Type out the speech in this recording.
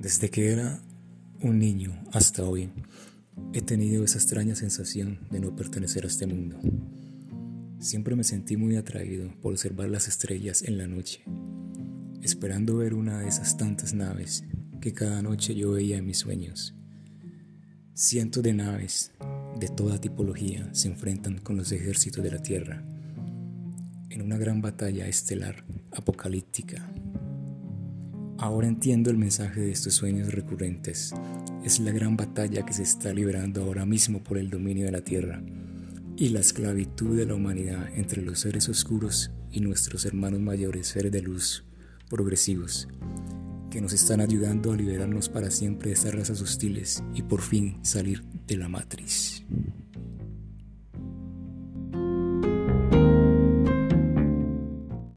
Desde que era un niño hasta hoy, he tenido esa extraña sensación de no pertenecer a este mundo. Siempre me sentí muy atraído por observar las estrellas en la noche, esperando ver una de esas tantas naves que cada noche yo veía en mis sueños. Cientos de naves de toda tipología se enfrentan con los ejércitos de la Tierra en una gran batalla estelar apocalíptica. Ahora entiendo el mensaje de estos sueños recurrentes. Es la gran batalla que se está librando ahora mismo por el dominio de la Tierra y la esclavitud de la humanidad entre los seres oscuros y nuestros hermanos mayores, seres de luz, progresivos, que nos están ayudando a liberarnos para siempre de estas razas hostiles y por fin salir de la matriz.